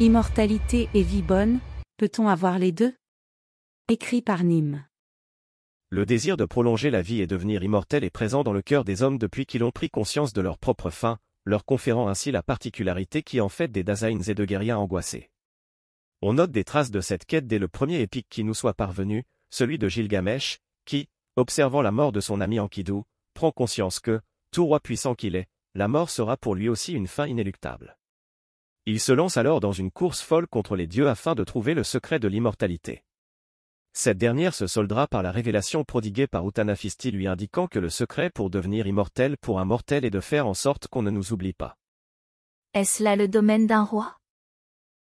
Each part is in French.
Immortalité et vie bonne, peut-on avoir les deux? Écrit par Nîmes. Le désir de prolonger la vie et devenir immortel est présent dans le cœur des hommes depuis qu'ils ont pris conscience de leur propre fin, leur conférant ainsi la particularité qui en fait des Daseins et de guerriers angoissés. On note des traces de cette quête dès le premier épique qui nous soit parvenu, celui de Gilgamesh, qui, observant la mort de son ami Enkidu, prend conscience que, tout roi puissant qu'il est, la mort sera pour lui aussi une fin inéluctable. Il se lance alors dans une course folle contre les dieux afin de trouver le secret de l'immortalité. Cette dernière se soldera par la révélation prodiguée par Utanafisti lui indiquant que le secret pour devenir immortel pour un mortel est de faire en sorte qu'on ne nous oublie pas. Est-ce là le domaine d'un roi?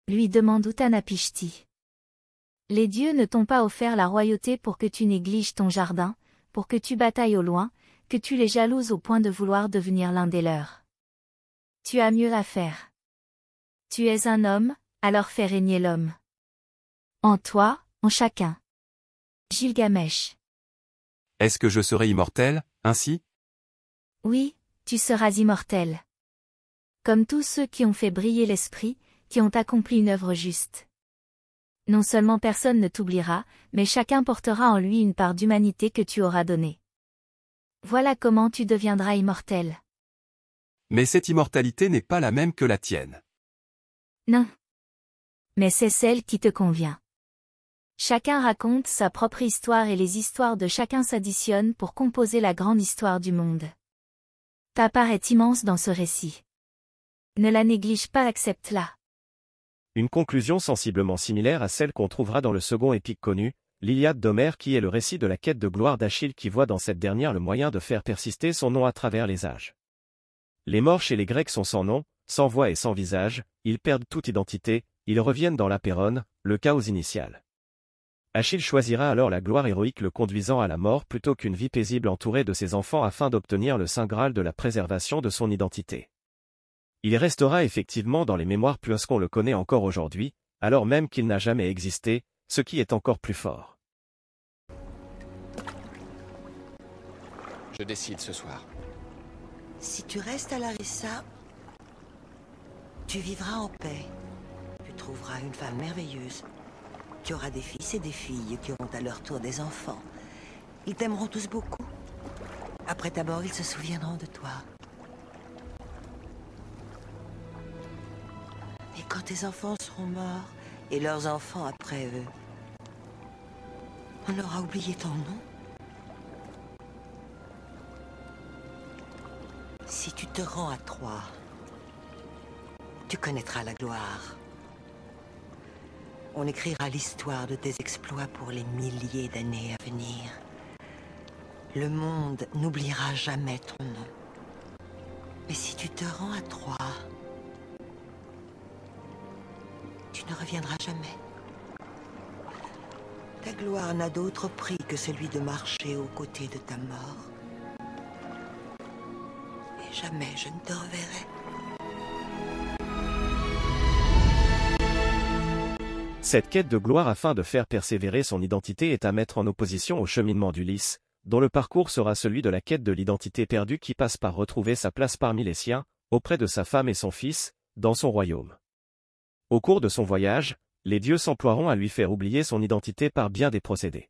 Lui demande Utanapishti. Les dieux ne t'ont pas offert la royauté pour que tu négliges ton jardin, pour que tu batailles au loin, que tu les jalouses au point de vouloir devenir l'un des leurs. Tu as mieux à faire. Tu es un homme, alors fais régner l'homme. En toi, en chacun. Gilgamesh. Est-ce que je serai immortel, ainsi? Oui, tu seras immortel. Comme tous ceux qui ont fait briller l'esprit, qui ont accompli une œuvre juste. Non seulement personne ne t'oubliera, mais chacun portera en lui une part d'humanité que tu auras donnée. Voilà comment tu deviendras immortel. Mais cette immortalité n'est pas la même que la tienne. Non. Mais c'est celle qui te convient. Chacun raconte sa propre histoire et les histoires de chacun s'additionnent pour composer la grande histoire du monde. Ta part est immense dans ce récit. Ne la néglige pas, accepte-la. Une conclusion sensiblement similaire à celle qu'on trouvera dans le second épique connu, l'Iliade d'Homère qui est le récit de la quête de gloire d'Achille qui voit dans cette dernière le moyen de faire persister son nom à travers les âges. Les morts chez les Grecs sont sans nom, sans voix et sans visage, ils perdent toute identité, ils reviennent dans l'apérone, le chaos initial. Achille choisira alors la gloire héroïque le conduisant à la mort plutôt qu'une vie paisible entourée de ses enfants afin d'obtenir le saint Graal de la préservation de son identité. Il restera effectivement dans les mémoires puisqu'on le connaît encore aujourd'hui, alors même qu'il n'a jamais existé, ce qui est encore plus fort. Je décide ce soir. Si tu restes à Larissa, tu vivras en paix. Tu trouveras une femme merveilleuse tu auras des fils et des filles qui auront à leur tour des enfants. Ils t'aimeront tous beaucoup. Après ta mort, ils se souviendront de toi. Et quand tes enfants seront morts, et leurs enfants après eux, on aura oublié ton nom. Si tu te rends à Troie, tu connaîtras la gloire. On écrira l'histoire de tes exploits pour les milliers d'années à venir. Le monde n'oubliera jamais ton nom. Mais si tu te rends à Troie, tu ne reviendras jamais. Ta gloire n'a d'autre prix que celui de marcher aux côtés de ta mort. Et jamais je ne te reverrai. Cette quête de gloire afin de faire persévérer son identité est à mettre en opposition au cheminement d'Ulysse, dont le parcours sera celui de la quête de l'identité perdue qui passe par retrouver sa place parmi les siens, auprès de sa femme et son fils, dans son royaume. Au cours de son voyage, les dieux s'emploieront à lui faire oublier son identité par bien des procédés.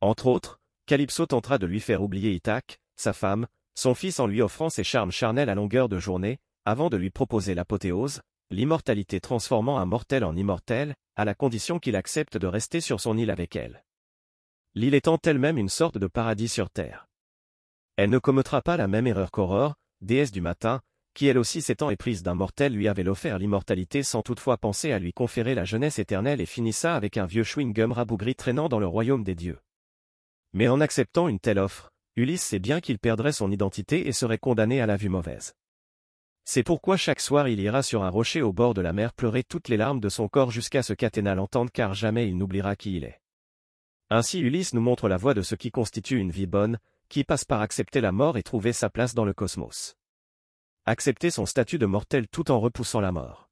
Entre autres, Calypso tentera de lui faire oublier Ithaque, sa femme, son fils en lui offrant ses charmes charnels à longueur de journée, avant de lui proposer l'apothéose, l'immortalité transformant un mortel en immortel, à la condition qu'il accepte de rester sur son île avec elle. L'île étant elle-même une sorte de paradis sur terre. Elle ne commettra pas la même erreur qu'Aurore, déesse du matin, qui elle aussi s'étant éprise d'un mortel lui avait offert l'immortalité sans toutefois penser à lui conférer la jeunesse éternelle et finissa avec un vieux chewing-gum rabougri traînant dans le royaume des dieux. Mais en acceptant une telle offre, Ulysse sait bien qu'il perdrait son identité et serait condamné à la vue mauvaise. C'est pourquoi chaque soir il ira sur un rocher au bord de la mer pleurer toutes les larmes de son corps jusqu'à ce qu'Athéna l'entende car jamais il n'oubliera qui il est. Ainsi Ulysse nous montre la voie de ce qui constitue une vie bonne, qui passe par accepter la mort et trouver sa place dans le cosmos. Accepter son statut de mortel tout en repoussant la mort.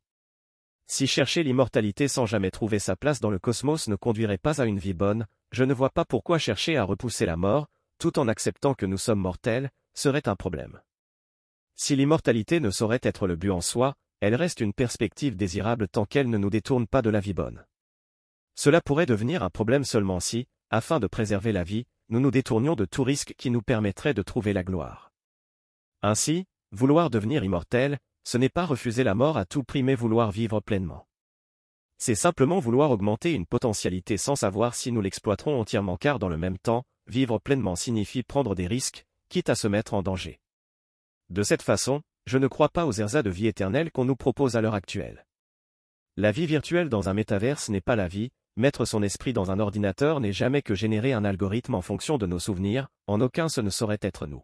Si chercher l'immortalité sans jamais trouver sa place dans le cosmos ne conduirait pas à une vie bonne, je ne vois pas pourquoi chercher à repousser la mort, tout en acceptant que nous sommes mortels, serait un problème. Si l'immortalité ne saurait être le but en soi, elle reste une perspective désirable tant qu'elle ne nous détourne pas de la vie bonne. Cela pourrait devenir un problème seulement si, afin de préserver la vie, nous nous détournions de tout risque qui nous permettrait de trouver la gloire. Ainsi, vouloir devenir immortel, ce n'est pas refuser la mort à tout prix mais vouloir vivre pleinement. C'est simplement vouloir augmenter une potentialité sans savoir si nous l'exploiterons entièrement car dans le même temps, vivre pleinement signifie prendre des risques, quitte à se mettre en danger. De cette façon, je ne crois pas aux ersas de vie éternelle qu'on nous propose à l'heure actuelle. La vie virtuelle dans un métaverse n'est pas la vie, mettre son esprit dans un ordinateur n'est jamais que générer un algorithme en fonction de nos souvenirs, en aucun ce ne saurait être nous.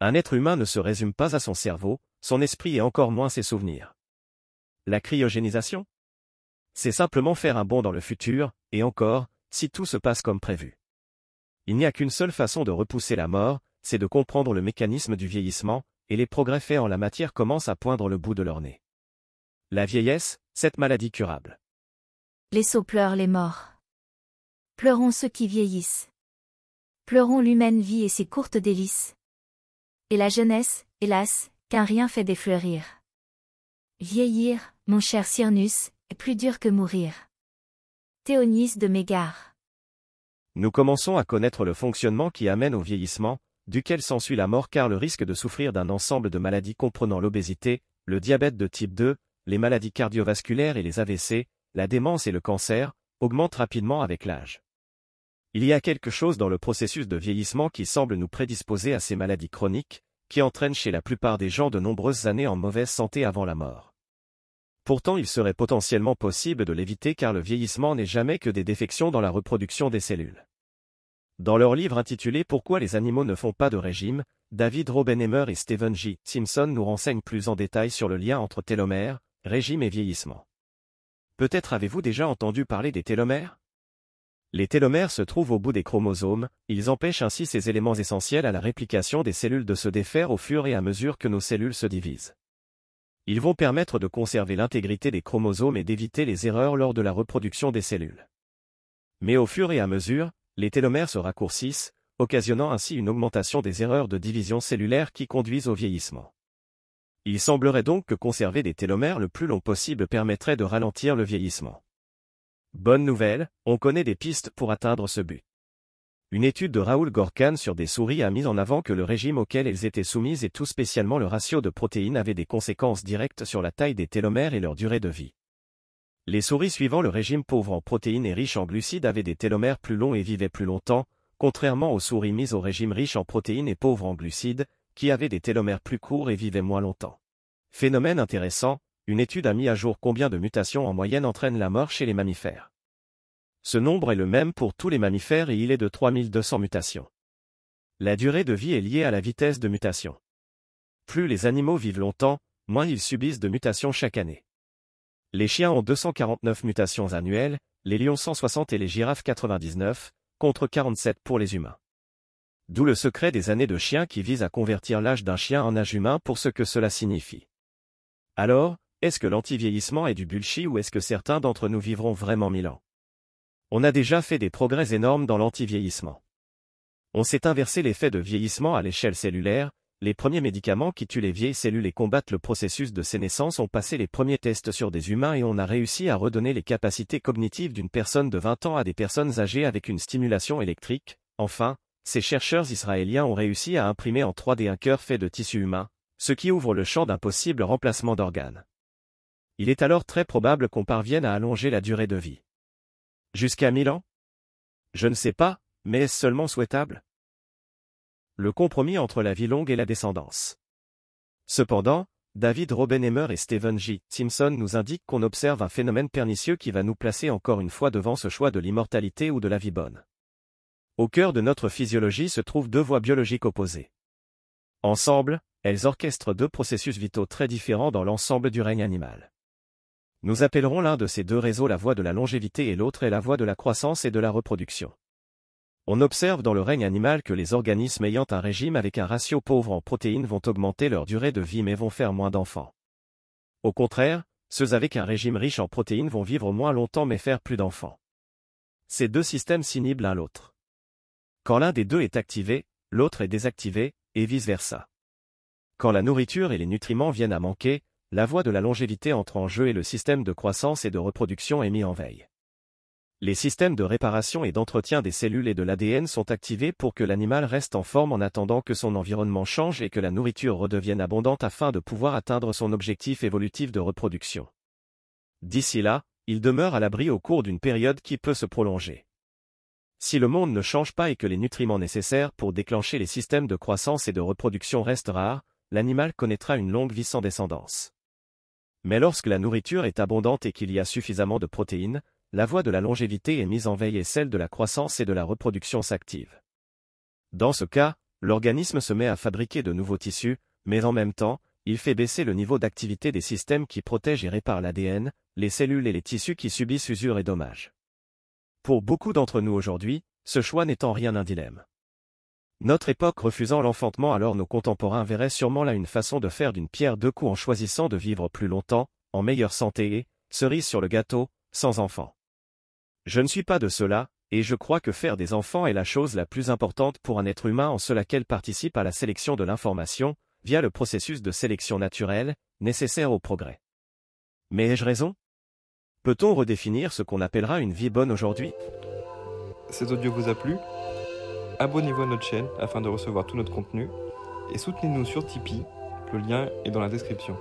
Un être humain ne se résume pas à son cerveau, son esprit et encore moins ses souvenirs. La cryogénisation? C'est simplement faire un bond dans le futur, et encore, si tout se passe comme prévu. Il n'y a qu'une seule façon de repousser la mort, c'est de comprendre le mécanisme du vieillissement, et les progrès faits en la matière commencent à poindre le bout de leur nez. La vieillesse, cette maladie curable. Les sots pleurent les morts. Pleurons ceux qui vieillissent. Pleurons l'humaine vie et ses courtes délices. Et la jeunesse, hélas, qu'un rien fait défleurir. Vieillir, mon cher Cyrnus, est plus dur que mourir. Théonis de Mégare. Nous commençons à connaître le fonctionnement qui amène au vieillissement, duquel s'ensuit la mort car le risque de souffrir d'un ensemble de maladies comprenant l'obésité, le diabète de type 2, les maladies cardiovasculaires et les AVC, la démence et le cancer, augmente rapidement avec l'âge. Il y a quelque chose dans le processus de vieillissement qui semble nous prédisposer à ces maladies chroniques, qui entraînent chez la plupart des gens de nombreuses années en mauvaise santé avant la mort. Pourtant il serait potentiellement possible de l'éviter car le vieillissement n'est jamais que des défections dans la reproduction des cellules. Dans leur livre intitulé Pourquoi les animaux ne font pas de régime, David Robenheimer et Stephen J. Simpson nous renseignent plus en détail sur le lien entre télomère, régime et vieillissement. Peut-être avez-vous déjà entendu parler des télomères? Les télomères se trouvent au bout des chromosomes, ils empêchent ainsi ces éléments essentiels à la réplication des cellules de se défaire au fur et à mesure que nos cellules se divisent. Ils vont permettre de conserver l'intégrité des chromosomes et d'éviter les erreurs lors de la reproduction des cellules. Mais au fur et à mesure, les télomères se raccourcissent, occasionnant ainsi une augmentation des erreurs de division cellulaire qui conduisent au vieillissement. Il semblerait donc que conserver des télomères le plus long possible permettrait de ralentir le vieillissement. Bonne nouvelle, on connaît des pistes pour atteindre ce but. Une étude de Raoul Gorkan sur des souris a mis en avant que le régime auquel elles étaient soumises et tout spécialement le ratio de protéines avait des conséquences directes sur la taille des télomères et leur durée de vie. Les souris suivant le régime pauvre en protéines et riche en glucides avaient des télomères plus longs et vivaient plus longtemps, contrairement aux souris mises au régime riche en protéines et pauvres en glucides, qui avaient des télomères plus courts et vivaient moins longtemps. Phénomène intéressant, une étude a mis à jour combien de mutations en moyenne entraînent la mort chez les mammifères. Ce nombre est le même pour tous les mammifères et il est de 3200 mutations. La durée de vie est liée à la vitesse de mutation. Plus les animaux vivent longtemps, moins ils subissent de mutations chaque année. Les chiens ont 249 mutations annuelles, les lions 160 et les girafes 99, contre 47 pour les humains. D'où le secret des années de chien qui vise à convertir l'âge d'un chien en âge humain pour ce que cela signifie. Alors, est-ce que l'anti-vieillissement est du bullshit ou est-ce que certains d'entre nous vivront vraiment mille ans? On a déjà fait des progrès énormes dans l'anti-vieillissement. On s'est inversé l'effet de vieillissement à l'échelle cellulaire, les premiers médicaments qui tuent les vieilles cellules et combattent le processus de sénescence ont passé les premiers tests sur des humains et on a réussi à redonner les capacités cognitives d'une personne de 20 ans à des personnes âgées avec une stimulation électrique. Enfin, ces chercheurs israéliens ont réussi à imprimer en 3D un cœur fait de tissu humain, ce qui ouvre le champ d'un possible remplacement d'organes. Il est alors très probable qu'on parvienne à allonger la durée de vie. Jusqu'à 1000 ans? Je ne sais pas, mais est-ce seulement souhaitable? Le compromis entre la vie longue et la descendance. Cependant, David Robenheimer et Stephen J. Simpson nous indiquent qu'on observe un phénomène pernicieux qui va nous placer encore une fois devant ce choix de l'immortalité ou de la vie bonne. Au cœur de notre physiologie se trouvent deux voies biologiques opposées. Ensemble, elles orchestrent deux processus vitaux très différents dans l'ensemble du règne animal. Nous appellerons l'un de ces deux réseaux la voie de la longévité et l'autre est la voie de la croissance et de la reproduction. On observe dans le règne animal que les organismes ayant un régime avec un ratio pauvre en protéines vont augmenter leur durée de vie mais vont faire moins d'enfants. Au contraire, ceux avec un régime riche en protéines vont vivre moins longtemps mais faire plus d'enfants. Ces deux systèmes s'inhibent l'un l'autre. Quand l'un des deux est activé, l'autre est désactivé, et vice-versa. Quand la nourriture et les nutriments viennent à manquer, la voie de la longévité entre en jeu et le système de croissance et de reproduction est mis en veille. Les systèmes de réparation et d'entretien des cellules et de l'ADN sont activés pour que l'animal reste en forme en attendant que son environnement change et que la nourriture redevienne abondante afin de pouvoir atteindre son objectif évolutif de reproduction. D'ici là, il demeure à l'abri au cours d'une période qui peut se prolonger. Si le monde ne change pas et que les nutriments nécessaires pour déclencher les systèmes de croissance et de reproduction restent rares, l'animal connaîtra une longue vie sans descendance. Mais lorsque la nourriture est abondante et qu'il y a suffisamment de protéines, la voie de la longévité est mise en veille et celle de la croissance et de la reproduction s'active. Dans ce cas, l'organisme se met à fabriquer de nouveaux tissus, mais en même temps, il fait baisser le niveau d'activité des systèmes qui protègent et réparent l'ADN, les cellules et les tissus qui subissent usure et dommages. Pour beaucoup d'entre nous aujourd'hui, ce choix en rien un dilemme. Notre époque refusant l'enfantement alors nos contemporains verraient sûrement là une façon de faire d'une pierre deux coups en choisissant de vivre plus longtemps, en meilleure santé et, cerise sur le gâteau, sans enfants. Je ne suis pas de cela, et je crois que faire des enfants est la chose la plus importante pour un être humain en cela qu'elle participe à la sélection de l'information, via le processus de sélection naturelle, nécessaire au progrès. Mais ai-je raison? Peut-on redéfinir ce qu'on appellera une vie bonne aujourd'hui? Cet audio vous a plu? Abonnez-vous à notre chaîne afin de recevoir tout notre contenu et soutenez-nous sur Tipeee, le lien est dans la description.